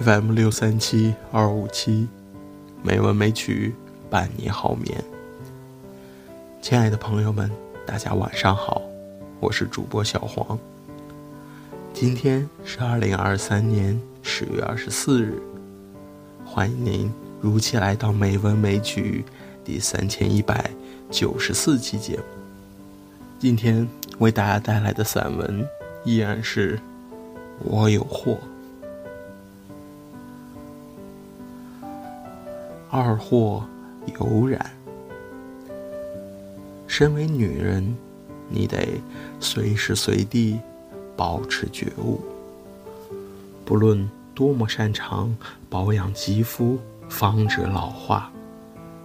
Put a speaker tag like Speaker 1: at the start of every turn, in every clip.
Speaker 1: FM 六三七二五七，美文美曲伴你好眠。亲爱的朋友们，大家晚上好，我是主播小黄。今天是二零二三年十月二十四日，欢迎您如期来到《美文美曲》第三千一百九十四期节目。今天为大家带来的散文依然是《我有货》。二货有染。身为女人，你得随时随地保持觉悟。不论多么擅长保养肌肤、防止老化，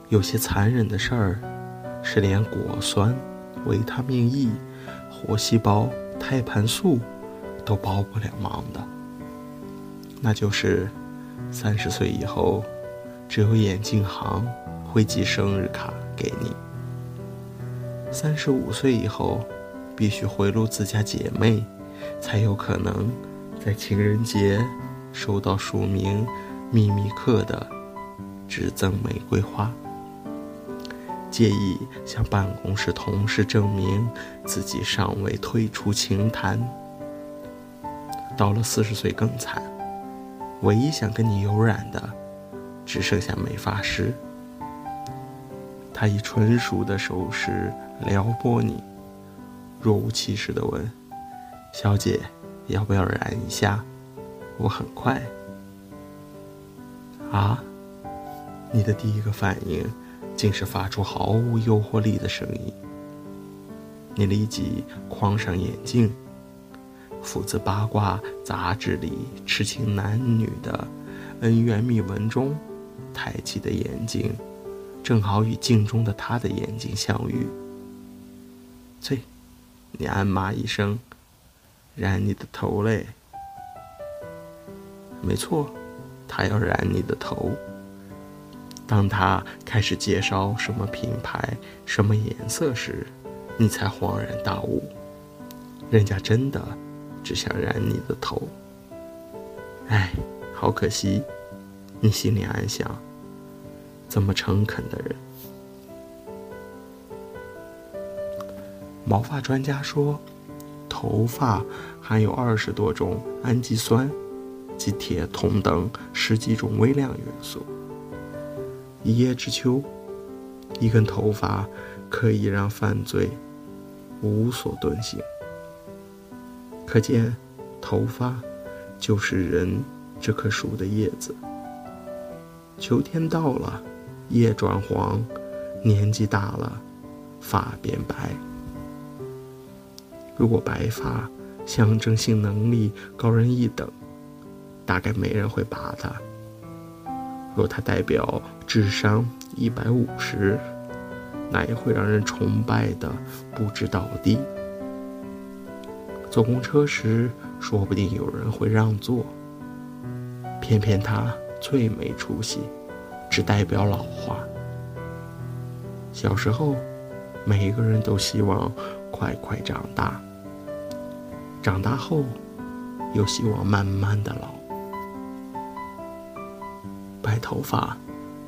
Speaker 1: 有些残忍的事儿是连果酸、维他命 E、活细胞、胎盘素都帮不了忙的。那就是三十岁以后。只有眼镜行会寄生日卡给你。三十五岁以后，必须回路自家姐妹，才有可能在情人节收到署名“秘密客”的只赠玫瑰花。介意向办公室同事证明自己尚未退出情坛。到了四十岁更惨，唯一想跟你有染的。只剩下美发师，他以纯熟的手势撩拨你，若无其事地问：“小姐，要不要染一下？我很快。”啊！你的第一个反应竟是发出毫无诱惑力的声音。你立即框上眼镜，附自八卦杂志里痴情男女的恩怨秘闻中。抬起的眼睛，正好与镜中的他的眼睛相遇。啐，你暗骂一声：“染你的头嘞！”没错，他要染你的头。当他开始介绍什么品牌、什么颜色时，你才恍然大悟，人家真的只想染你的头。哎，好可惜，你心里暗想。这么诚恳的人，毛发专家说，头发含有二十多种氨基酸及铁、铜等十几种微量元素。一叶知秋，一根头发可以让犯罪无所遁形。可见，头发就是人这棵树的叶子。秋天到了。叶转黄，年纪大了，发变白。如果白发象征性能力高人一等，大概没人会拔它；若它代表智商一百五十，那也会让人崇拜的不知倒地。坐公车时，说不定有人会让座，偏偏他最没出息。只代表老化。小时候，每一个人都希望快快长大；长大后，又希望慢慢的老。白头发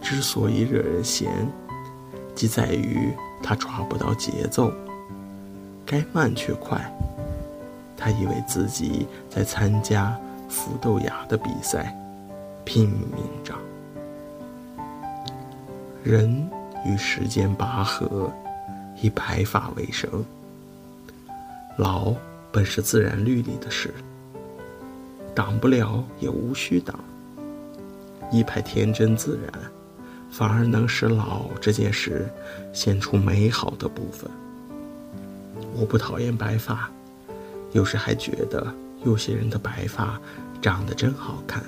Speaker 1: 之所以惹人嫌，即在于他抓不到节奏，该慢却快。他以为自己在参加福豆芽的比赛，拼命长。人与时间拔河，以白发为生。老本是自然律里的事，挡不了也无需挡。一派天真自然，反而能使老这件事显出美好的部分。我不讨厌白发，有时还觉得有些人的白发长得真好看。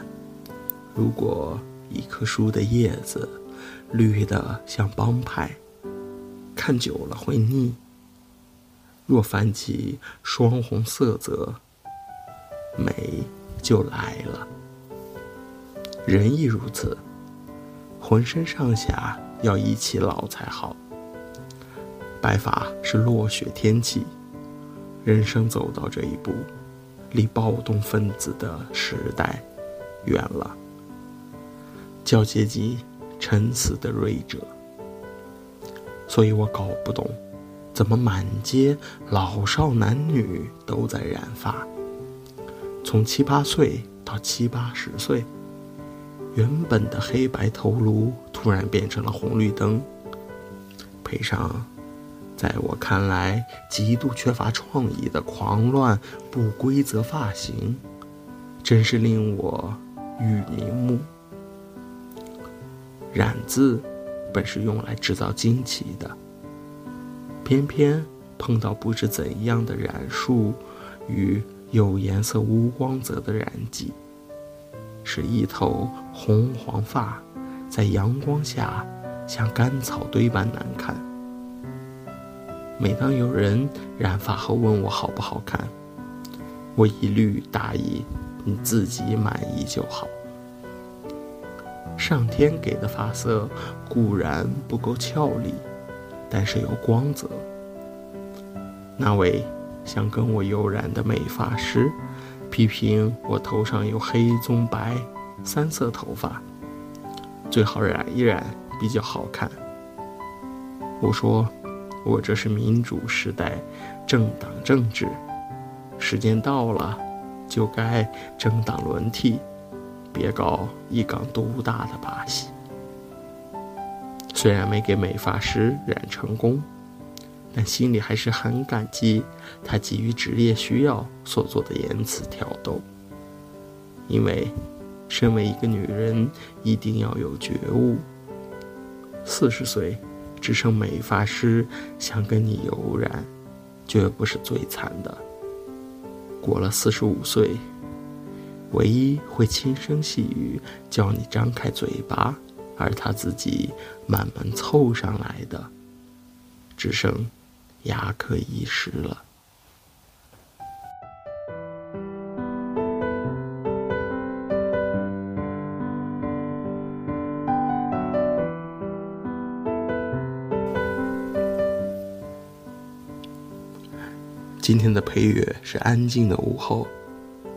Speaker 1: 如果一棵树的叶子，绿的像帮派，看久了会腻。若泛起双红色泽，美就来了。人亦如此，浑身上下要一起老才好。白发是落雪天气，人生走到这一步，离暴动分子的时代远了。叫阶级沉思的锐者。所以我搞不懂，怎么满街老少男女都在染发，从七八岁到七八十岁，原本的黑白头颅突然变成了红绿灯，配上在我看来极度缺乏创意的狂乱不规则发型，真是令我欲瞑目。染字本是用来制造惊奇的，偏偏碰到不知怎样的染术与有颜色无光泽的染剂，使一头红黄发在阳光下像干草堆般难看。每当有人染发后问我好不好看，我一律答以：“你自己满意就好。”上天给的发色固然不够俏丽，但是有光泽。那位想跟我有染的美发师批评我头上有黑棕白三色头发，最好染一染比较好看。我说，我这是民主时代，政党政治，时间到了，就该政党轮替。别搞一港独大的把戏。虽然没给美发师染成功，但心里还是很感激他基于职业需要所做的言辞挑逗。因为，身为一个女人，一定要有觉悟。四十岁，只剩美发师想跟你有染，绝不是最惨的。过了四十五岁。唯一会轻声细语叫你张开嘴巴，而他自己慢慢凑上来的，只剩牙科医师了。今天的配乐是《安静的午后》。